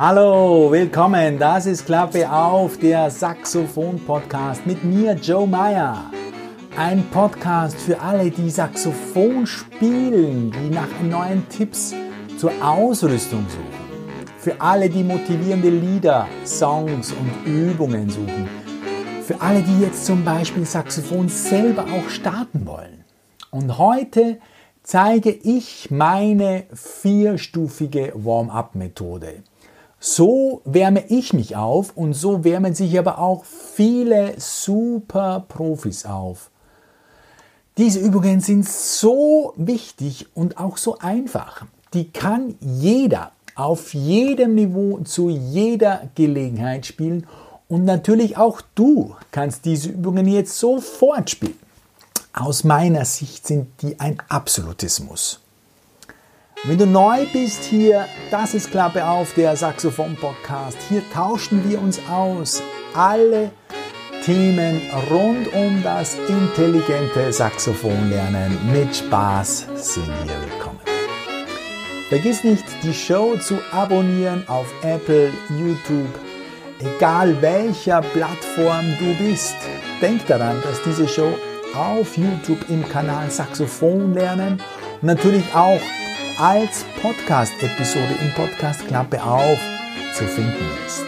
Hallo, willkommen. Das ist Klappe auf, der Saxophon-Podcast mit mir, Joe Meyer. Ein Podcast für alle, die Saxophon spielen, die nach neuen Tipps zur Ausrüstung suchen. Für alle, die motivierende Lieder, Songs und Übungen suchen. Für alle, die jetzt zum Beispiel Saxophon selber auch starten wollen. Und heute zeige ich meine vierstufige Warm-up-Methode. So wärme ich mich auf und so wärmen sich aber auch viele super Profis auf. Diese Übungen sind so wichtig und auch so einfach. Die kann jeder auf jedem Niveau zu jeder Gelegenheit spielen und natürlich auch du kannst diese Übungen jetzt sofort spielen. Aus meiner Sicht sind die ein Absolutismus. Wenn du neu bist hier, das ist Klappe auf, der Saxophon-Podcast. Hier tauschen wir uns aus. Alle Themen rund um das intelligente Saxophonlernen mit Spaß sind hier willkommen. Vergiss nicht, die Show zu abonnieren auf Apple, YouTube, egal welcher Plattform du bist. Denk daran, dass diese Show auf YouTube im Kanal Saxophon lernen und natürlich auch als Podcast-Episode im Podcast Klappe auf zu finden ist.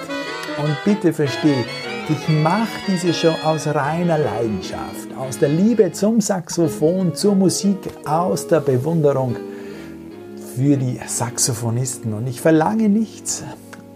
Und bitte verstehe, ich mache diese Show aus reiner Leidenschaft, aus der Liebe zum Saxophon, zur Musik, aus der Bewunderung für die Saxophonisten. Und ich verlange nichts,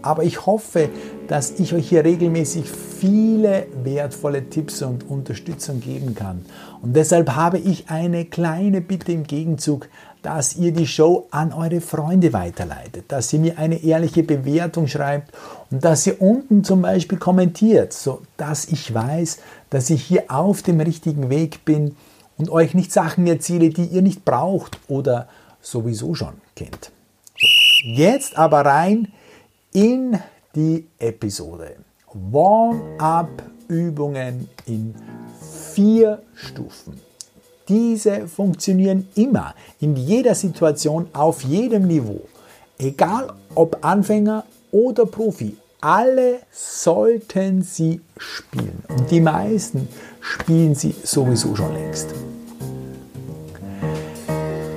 aber ich hoffe, dass ich euch hier regelmäßig viele wertvolle Tipps und Unterstützung geben kann. Und deshalb habe ich eine kleine Bitte im Gegenzug, dass ihr die Show an eure Freunde weiterleitet, dass ihr mir eine ehrliche Bewertung schreibt und dass ihr unten zum Beispiel kommentiert, so dass ich weiß, dass ich hier auf dem richtigen Weg bin und euch nicht Sachen erzähle, die ihr nicht braucht oder sowieso schon kennt. So, jetzt aber rein in die Episode. Warm-up-Übungen in vier Stufen. Diese funktionieren immer, in jeder Situation, auf jedem Niveau. Egal ob Anfänger oder Profi, alle sollten sie spielen. Und die meisten spielen sie sowieso schon längst.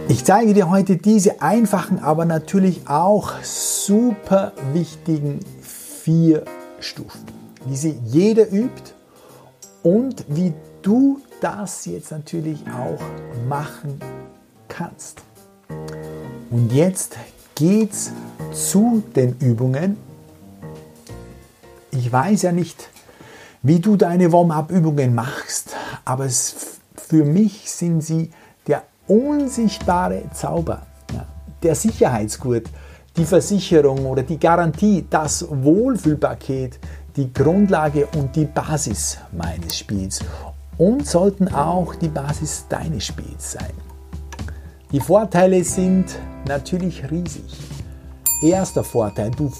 Ich zeige dir heute diese einfachen, aber natürlich auch super wichtigen vier Stufen, wie sie jeder übt und wie du das jetzt natürlich auch machen kannst. Und jetzt geht's zu den Übungen. Ich weiß ja nicht, wie du deine Warm-up-Übungen machst, aber es, für mich sind sie der unsichtbare Zauber, ja, der Sicherheitsgurt, die Versicherung oder die Garantie, das Wohlfühlpaket, die Grundlage und die Basis meines Spiels und sollten auch die Basis deines Spiels sein. Die Vorteile sind natürlich riesig. Erster Vorteil, du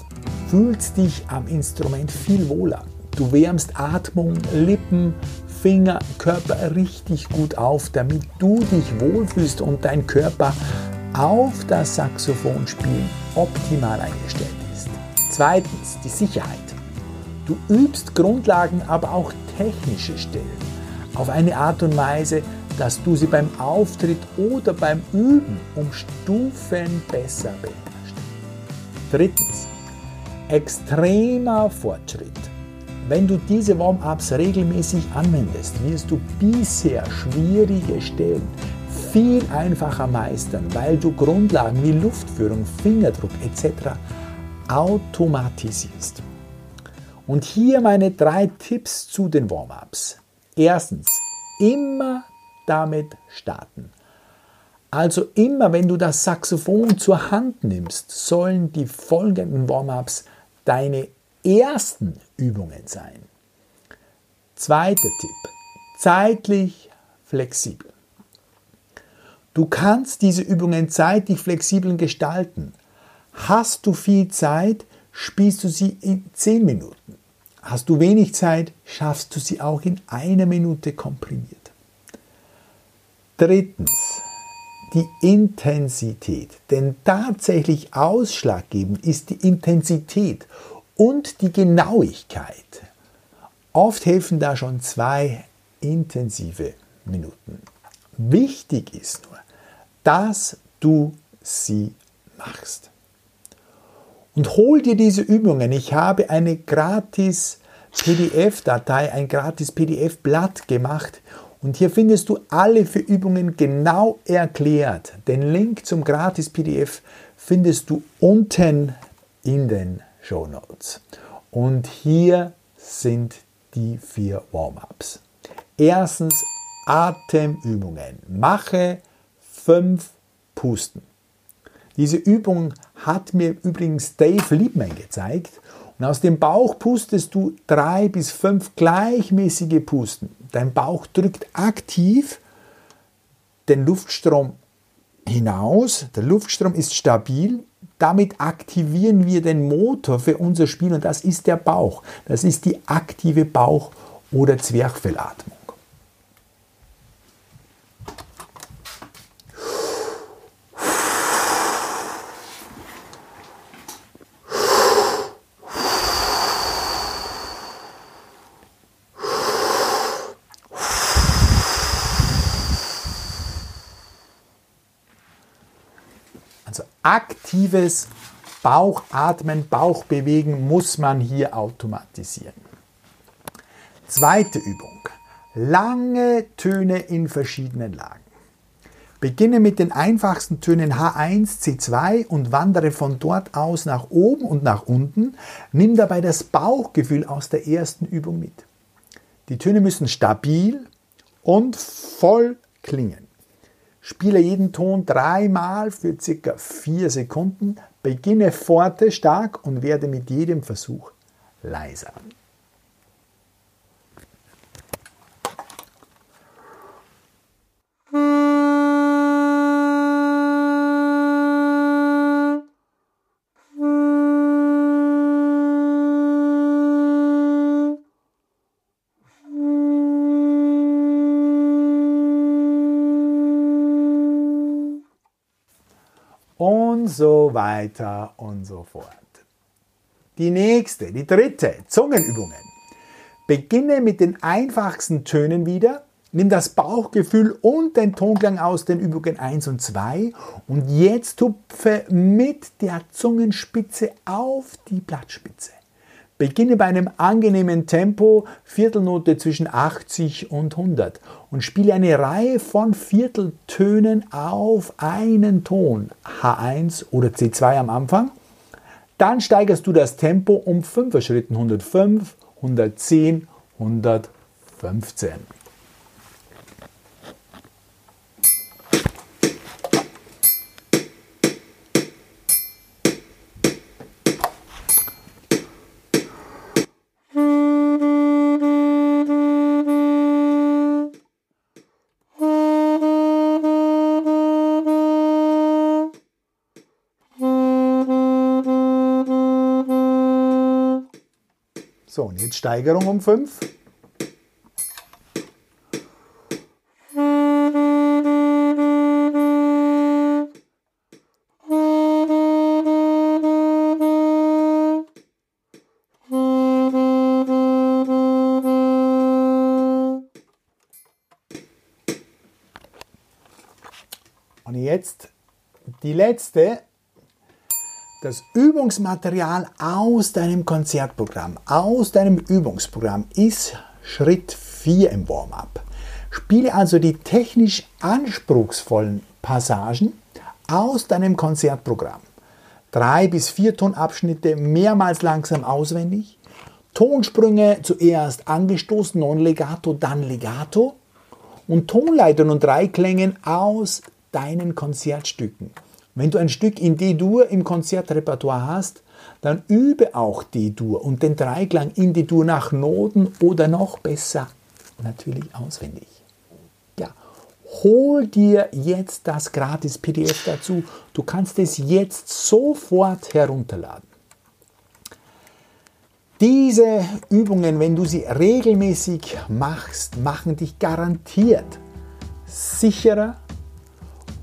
fühlst dich am Instrument viel wohler. Du wärmst Atmung, Lippen, Finger, Körper richtig gut auf, damit du dich wohlfühlst und dein Körper auf das Saxophonspielen optimal eingestellt ist. Zweitens, die Sicherheit. Du übst Grundlagen, aber auch technische Stellen auf eine Art und Weise, dass du sie beim Auftritt oder beim Üben um Stufen besser beherrschst. Drittens, extremer Fortschritt. Wenn du diese Warm-ups regelmäßig anwendest, wirst du bisher schwierige Stellen viel einfacher meistern, weil du Grundlagen wie Luftführung, Fingerdruck etc. automatisierst. Und hier meine drei Tipps zu den Warm-ups. Erstens, immer damit starten. Also immer, wenn du das Saxophon zur Hand nimmst, sollen die folgenden Warm-ups deine ersten Übungen sein. Zweiter Tipp, zeitlich flexibel. Du kannst diese Übungen zeitlich flexibel gestalten. Hast du viel Zeit, spielst du sie in 10 Minuten. Hast du wenig Zeit, schaffst du sie auch in einer Minute komprimiert. Drittens, die Intensität. Denn tatsächlich ausschlaggebend ist die Intensität und die Genauigkeit. Oft helfen da schon zwei intensive Minuten. Wichtig ist nur, dass du sie machst. Und hol dir diese Übungen. Ich habe eine gratis PDF-Datei, ein gratis PDF-Blatt gemacht. Und hier findest du alle vier Übungen genau erklärt. Den Link zum gratis PDF findest du unten in den Show Notes. Und hier sind die vier Warm-ups. Erstens Atemübungen. Mache fünf Pusten. Diese Übung hat mir übrigens Dave Liebman gezeigt. Und aus dem Bauch pustest du drei bis fünf gleichmäßige Pusten. Dein Bauch drückt aktiv den Luftstrom hinaus. Der Luftstrom ist stabil. Damit aktivieren wir den Motor für unser Spiel und das ist der Bauch. Das ist die aktive Bauch- oder Zwerchfellatmung. Aktives Bauchatmen, Bauchbewegen muss man hier automatisieren. Zweite Übung. Lange Töne in verschiedenen Lagen. Beginne mit den einfachsten Tönen H1, C2 und wandere von dort aus nach oben und nach unten. Nimm dabei das Bauchgefühl aus der ersten Übung mit. Die Töne müssen stabil und voll klingen. Spiele jeden Ton dreimal für circa vier Sekunden, beginne forte stark und werde mit jedem Versuch leiser. Und so weiter und so fort. Die nächste, die dritte, Zungenübungen. Beginne mit den einfachsten Tönen wieder. Nimm das Bauchgefühl und den Tonklang aus den Übungen 1 und 2 und jetzt tupfe mit der Zungenspitze auf die Blattspitze. Beginne bei einem angenehmen Tempo, Viertelnote zwischen 80 und 100 und spiele eine Reihe von Vierteltönen auf einen Ton, H1 oder C2 am Anfang. Dann steigerst du das Tempo um 5 Schritten, 105, 110, 115. So, und jetzt Steigerung um 5. Und jetzt die letzte das Übungsmaterial aus deinem Konzertprogramm, aus deinem Übungsprogramm ist Schritt 4 im Warm-up. Spiele also die technisch anspruchsvollen Passagen aus deinem Konzertprogramm. Drei bis vier Tonabschnitte mehrmals langsam auswendig. Tonsprünge zuerst angestoßen, non legato, dann legato. Und Tonleitern und Dreiklängen aus deinen Konzertstücken. Wenn du ein Stück in D-Dur im Konzertrepertoire hast, dann übe auch D-Dur und den Dreiklang in D-Dur nach Noten oder noch besser natürlich auswendig. Ja, hol dir jetzt das gratis PDF dazu. Du kannst es jetzt sofort herunterladen. Diese Übungen, wenn du sie regelmäßig machst, machen dich garantiert sicherer,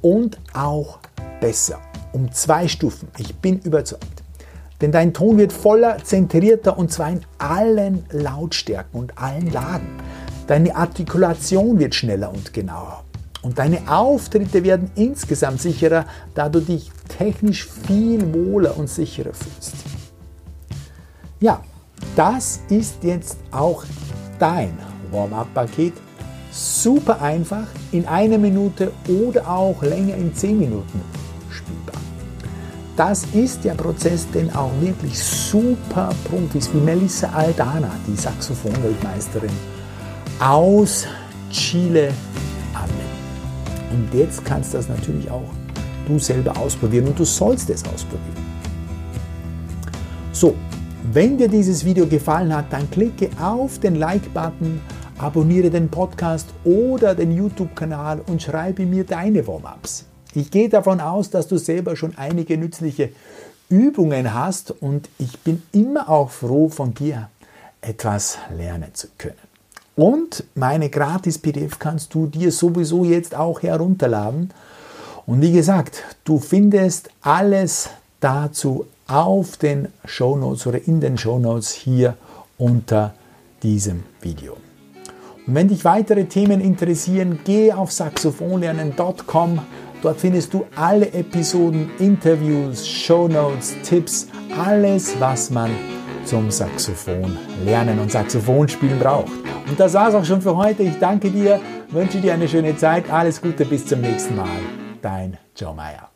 und auch besser. Um zwei Stufen. Ich bin überzeugt. Denn dein Ton wird voller, zentrierter und zwar in allen Lautstärken und allen Lagen. Deine Artikulation wird schneller und genauer. Und deine Auftritte werden insgesamt sicherer, da du dich technisch viel wohler und sicherer fühlst. Ja, das ist jetzt auch dein Warm-up-Paket. Super einfach, in einer Minute oder auch länger in zehn Minuten. Das ist der Prozess, den auch wirklich super Profis wie Melissa Aldana, die Saxophonweltmeisterin aus Chile, anwenden. Und jetzt kannst du das natürlich auch du selber ausprobieren und du sollst es ausprobieren. So, wenn dir dieses Video gefallen hat, dann klicke auf den Like-Button, abonniere den Podcast oder den YouTube-Kanal und schreibe mir deine Warm-ups. Ich gehe davon aus, dass du selber schon einige nützliche Übungen hast und ich bin immer auch froh, von dir etwas lernen zu können. Und meine Gratis-PDF kannst du dir sowieso jetzt auch herunterladen. Und wie gesagt, du findest alles dazu auf den Show Notes oder in den Show Notes hier unter diesem Video. Und wenn dich weitere Themen interessieren, geh auf saxophonlernen.com. Dort findest du alle Episoden, Interviews, Show Notes, Tipps, alles, was man zum Saxophon lernen und Saxophonspielen braucht. Und das war's auch schon für heute. Ich danke dir, wünsche dir eine schöne Zeit. Alles Gute, bis zum nächsten Mal. Dein Joe Meyer.